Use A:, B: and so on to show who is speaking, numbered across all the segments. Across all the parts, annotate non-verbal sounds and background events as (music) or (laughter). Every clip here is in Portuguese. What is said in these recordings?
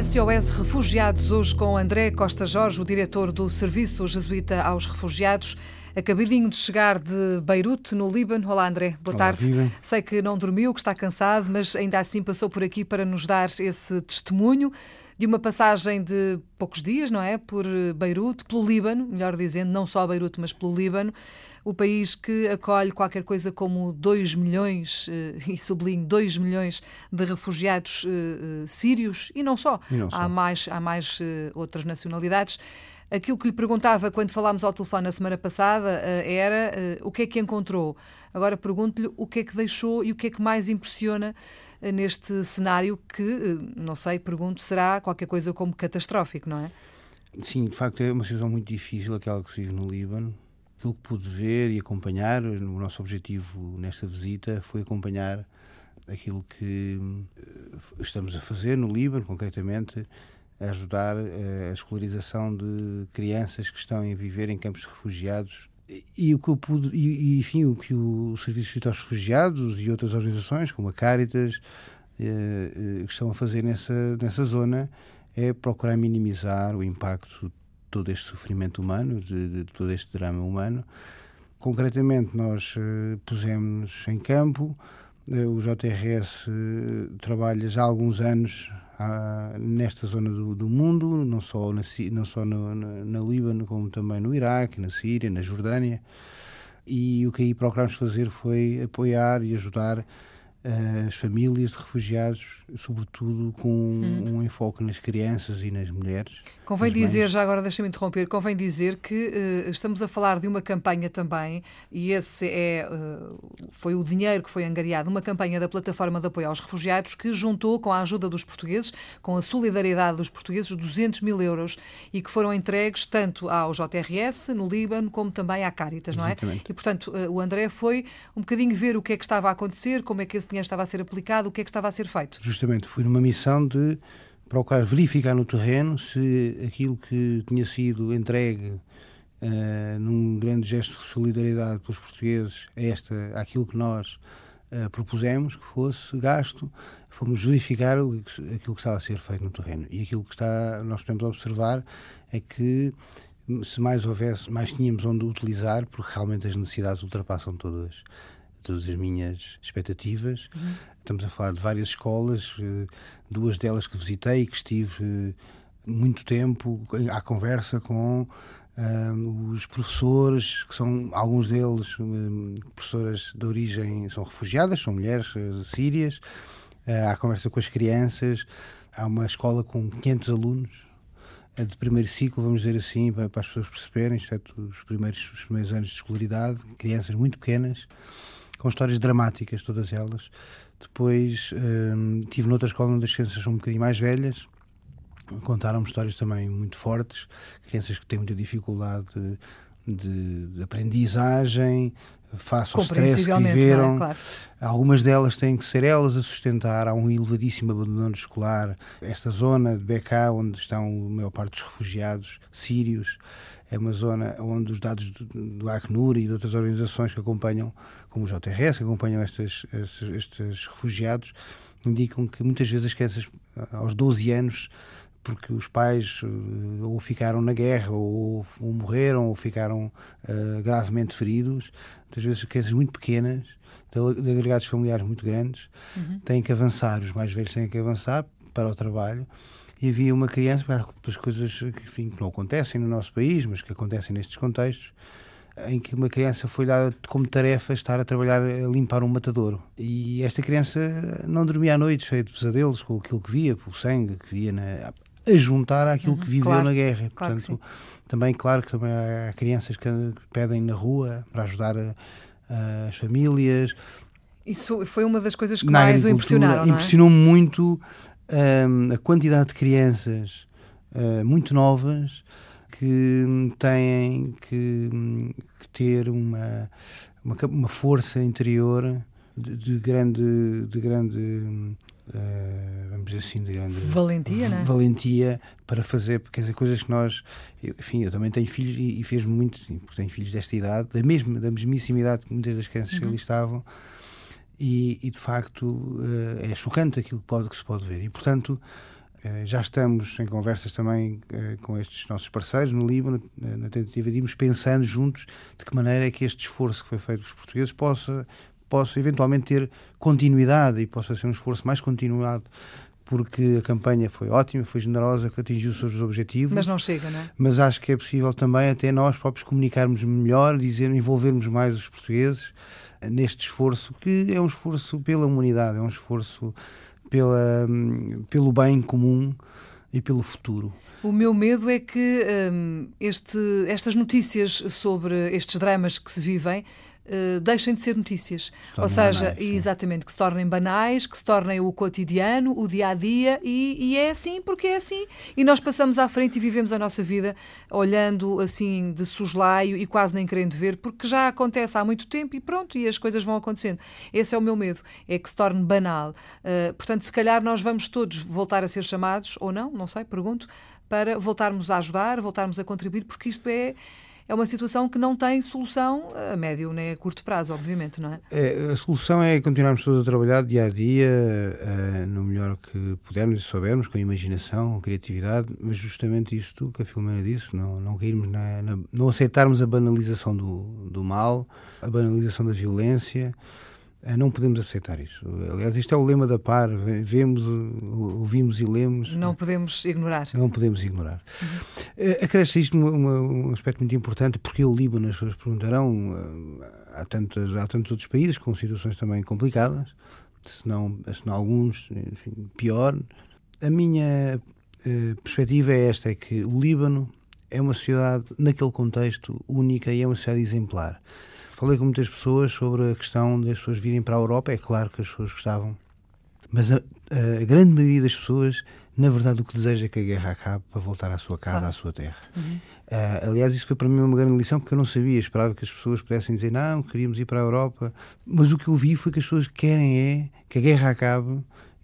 A: SOS Refugiados, hoje com André Costa Jorge, o diretor do Serviço Jesuíta aos Refugiados. Acabadinho de chegar de Beirute, no Líbano. Olá, André. Boa
B: Olá,
A: tarde.
B: viva.
A: Sei que não dormiu, que está cansado, mas ainda assim passou por aqui para nos dar esse testemunho de uma passagem de poucos dias, não é? Por Beirute, pelo Líbano, melhor dizendo, não só Beirute, mas pelo Líbano. O país que acolhe qualquer coisa como 2 milhões, eh, (laughs) e sublinho, 2 milhões de refugiados eh, eh, sírios e não só.
B: E não só.
A: Há mais, há mais eh, outras nacionalidades. Aquilo que lhe perguntava quando falámos ao telefone na semana passada eh, era eh, o que é que encontrou. Agora pergunto-lhe o que é que deixou e o que é que mais impressiona eh, neste cenário que, não sei, pergunto, será qualquer coisa como catastrófico, não é?
B: Sim, de facto é uma situação muito difícil aquela que se vive no Líbano. Aquilo que pude ver e acompanhar, o nosso objetivo nesta visita foi acompanhar aquilo que estamos a fazer no Líbano, concretamente, ajudar eh, a escolarização de crianças que estão a viver em campos de refugiados. E- o que eu pude, e, enfim, o que o Serviço de aos Refugiados e outras organizações, como a Caritas, eh, eh, que estão a fazer nessa, nessa zona é procurar minimizar o impacto de todo este sofrimento humano, de, de todo este drama humano. Concretamente, nós pusemos em campo, o JRS eh, trabalha já há alguns anos ah, nesta zona do, do mundo, não só, na, não só no, na, na Líbano, como também no Iraque, na Síria, na Jordânia. E o que aí procurámos fazer foi apoiar e ajudar eh, as famílias de refugiados, sobretudo com um enfoque nas crianças e nas mulheres.
A: Convém
B: nas mães.
A: dizer, já agora deixa-me interromper, convém dizer que eh, estamos a falar de uma campanha também, e esse é, eh, foi o dinheiro que foi angariado, uma campanha da Plataforma de Apoio aos Refugiados que juntou com a ajuda dos portugueses, com a solidariedade dos portugueses, 200 mil euros e que foram entregues tanto ao JRS, no Líbano, como também à Caritas, não é?
B: Exatamente.
A: E, portanto, eh, o André foi um bocadinho ver o que é que estava a acontecer, como é que esse dinheiro estava a ser aplicado, o que é que estava a ser feito.
B: Justamente fui numa missão de procurar verificar no terreno se aquilo que tinha sido entregue eh, num grande gesto de solidariedade pelos portugueses a esta, àquilo que nós eh, propusemos que fosse gasto, fomos verificar o aquilo que estava a ser feito no terreno. E aquilo que está, nós podemos observar é que se mais houvesse, mais tínhamos onde utilizar, porque realmente as necessidades ultrapassam todas, todas as minhas expectativas. Estamos a falar de várias escolas, eh, duas delas que visitei e que estive eh, muito tempo à conversa com ah, os professores, que são alguns deles hum, professoras de origem, são refugiadas, são mulheres eh, sírias, ah, à conversa com as crianças. Há uma escola com 500 alunos, de primeiro ciclo, vamos dizer assim, para, para as pessoas perceberem, exceto os primeiros, os primeiros anos de escolaridade, crianças muito pequenas, com histórias dramáticas, todas elas. Depois hum, tive noutra escola onde as crianças são um bocadinho mais velhas, contaram-me histórias também muito fortes, crianças que têm muita dificuldade de, de- aprendizagem, face ao stress que
A: não
B: viveram.
A: é? Claro.
B: Algumas delas têm que ser elas a sustentar. Há um elevadíssimo abandono escolar. Esta zona de Beká, onde estão a maior parte dos refugiados sírios, é uma zona onde os dados do, do Acnur e de outras organizações que acompanham, como o JRS, que acompanham estes, estes, estes refugiados, indicam que muitas vezes as crianças, aos 12 anos, porque os pais eh, ou ficaram na guerra, ou, ou morreram, ou ficaram eh, gravemente feridos, muitas vezes crianças muito pequenas, de, de agregados familiares muito grandes, têm que avançar, os mais velhos têm que avançar para o trabalho. E havia uma criança, pá, pelas coisas que, enfim, que não acontecem no nosso país, mas que acontecem nestes contextos, em que uma criança foi dada como tarefa estar a trabalhar a limpar um matadouro. E esta criança não dormia à noite, cheia de pesadelos, com aquilo que via, com o sangue que via, na, a juntar àquilo que viveu
A: claro.
B: na guerra.
A: Claro
B: Portanto, também, claro que também há crianças que pedem na rua para ajudar a- a- as famílias.
A: Isso foi uma das coisas que
B: Na
A: mais o impressionaram, é?
B: Impressionou-me muito a quantidade de crianças hum, muito novas que têm que, que ter uma, uma, uma força interior de, de grande, de grande eh, vamos dizer assim, de grande
A: Valentia, não é?
B: valentia para fazer, porque dizer, coisas que nós, eu, enfim, eu também tenho filhos e, e fez-me muito, sim, porque tenho filhos desta idade, da mesma, da mesmíssima idade que muitas das crianças
A: Uhum.
B: que ali estavam, e, e, de facto eh, é chocante aquilo que, pode, que se pode ver. E portanto, Eh, já estamos em conversas também eh, com estes nossos parceiros no Líbano, na tentativa de irmos pensando juntos de que maneira é que este esforço que foi feito pelos portugueses possa, possa eventualmente ter continuidade e possa ser um esforço mais continuado porque a campanha foi ótima, foi generosa, que atingiu os seus objetivos.
A: Mas não chega, não é?
B: Mas acho que é possível também até nós próprios comunicarmos melhor, dizer, envolvermos mais os portugueses neste esforço, que é um esforço pela humanidade, é um esforço pela, pelo bem comum e pelo futuro.
A: O meu medo é que hum, este, estas notícias sobre estes dramas que se vivem uh, deixem de ser notícias. Ou seja, banais, exatamente, que se tornem banais, que se tornem o cotidiano, o dia a dia, e, e, é assim porque é assim. E nós passamos à frente e vivemos a nossa vida olhando assim de soslaio e quase nem querendo ver, porque já acontece há muito tempo e pronto, e as coisas vão acontecendo. Esse é o meu medo, é que se torne banal. Uh, portanto, se calhar nós vamos todos voltar a ser chamados, ou não, não sei, pergunto, para voltarmos a ajudar, voltarmos a contribuir, porque isto é é uma situação que não tem solução a médio nem a curto prazo, obviamente, não é?
B: é a solução é continuarmos todos a trabalhar dia a dia, uh, no melhor que pudermos e soubermos, com imaginação, criatividade, mas justamente isto que a Filomena disse, não, não cairmos na, na, não aceitarmos a banalização do, do mal, a banalização da violência, não podemos aceitar isso. Aliás, isto é o lema da PAR: vemos, ouvimos e lemos.
A: Não podemos ignorar.
B: Não podemos ignorar. Uhum. Acresce isto um, um, aspecto muito importante, porque o Líbano, as pessoas perguntarão, eh, há, tantos, há tantos outros países com situações também complicadas, se não, se não alguns, enfim, pior. A minha perspectiva é esta: é que o Líbano é uma sociedade, naquele contexto, única e é uma sociedade exemplar. Falei com muitas pessoas sobre a questão das pessoas virem para a Europa. É claro que as pessoas gostavam, mas a, a grande maioria das pessoas, na verdade, o que deseja é que a guerra acabe para voltar à sua casa, claro. à sua terra. Uhum. Uh, aliás, isso foi para mim uma grande lição porque eu não sabia, esperava que as pessoas pudessem dizer não, queríamos ir para a Europa, mas o que eu vi foi que as pessoas querem é que a guerra acabe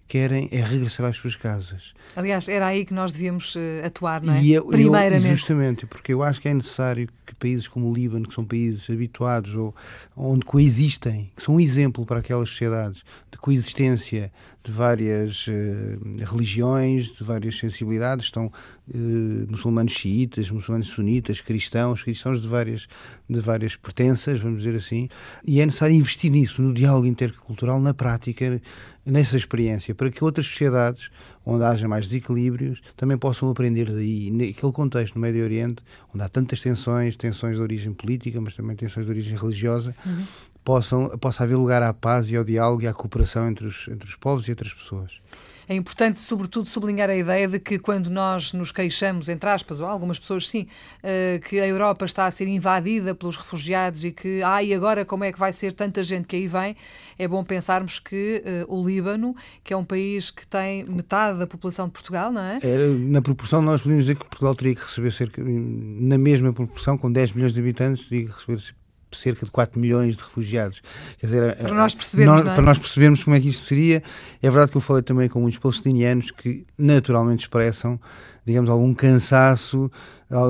B: querem é regressar às suas casas.
A: Aliás, era aí que nós devíamos uh, atuar, não é? E eu, Primeiramente.
B: Eu, justamente, porque eu acho que é necessário que países como o Líbano, que são países habituados ou onde coexistem, que são um exemplo para aquelas sociedades de coexistência de várias uh, religiões, de várias sensibilidades, estão uh, muçulmanos xiitas, muçulmanos sunitas, cristãos, cristãos de várias, de várias pertenças, vamos dizer assim, e é necessário investir nisso, no diálogo intercultural, na prática, nessa experiência, para que outras sociedades, onde haja mais desequilíbrios, também possam aprender daí. Naquele contexto no Médio Oriente, onde há tantas tensões, tensões de origem política, mas também tensões de origem religiosa, uhum possam, possa haver lugar à paz e ao diálogo e à cooperação entre os, entre os povos e outras pessoas.
A: É importante, sobretudo, sublinhar a ideia de que quando nós nos queixamos, entre aspas, ou algumas pessoas sim, uh, que a Europa está a ser invadida pelos refugiados e que, ah, e agora como é que vai ser tanta gente que aí vem, é bom pensarmos que uh, o Líbano, que é um país que tem metade da população de Portugal, não é?
B: Era, na proporção, nós podemos dizer que Portugal teria que receber cerca, na mesma proporção, com 10 milhões de habitantes, teria que receber cerca de 4 milhões de refugiados.
A: Quer dizer, para nós percebermos, nós,
B: é? para nós percebermos como é que isto seria. É verdade que eu falei também com muitos palestinianos que naturalmente expressam, digamos, algum cansaço,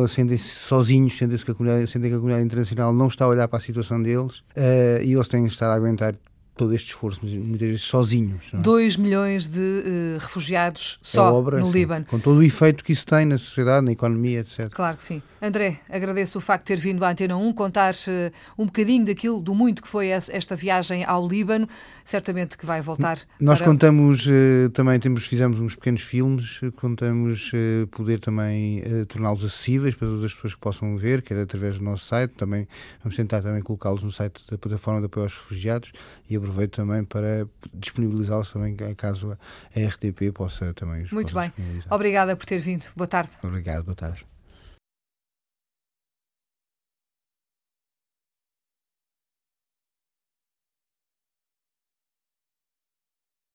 B: sentem-se sozinhos, sentem-se que, a comunidade, sentem que a comunidade internacional não está a olhar para a situação deles uh, e eles têm de estar a aguentar todo este esforço, muitas vezes sozinhos.
A: 2 é? milhões de uh, refugiados só é obra, no sim, Líbano.
B: Com todo o efeito que isso tem na sociedade, na economia, etc.
A: Claro que sim. André, agradeço o facto de ter vindo à Antena 1 contar uh, um bocadinho daquilo, do muito que foi esta viagem ao Líbano. Certamente que vai voltar.
B: Nós para... contamos uh, também, temos, fizemos uns pequenos filmes, contamos poder também torná-los acessíveis para todas as pessoas que possam ver, quer através do nosso site, também vamos tentar também colocá-los no site da plataforma de apoio aos refugiados e aproveito também para disponibilizá-los também caso a RTP possa também os
A: Muito bem. Obrigada por ter vindo. Boa tarde.
B: Obrigado, boa tarde.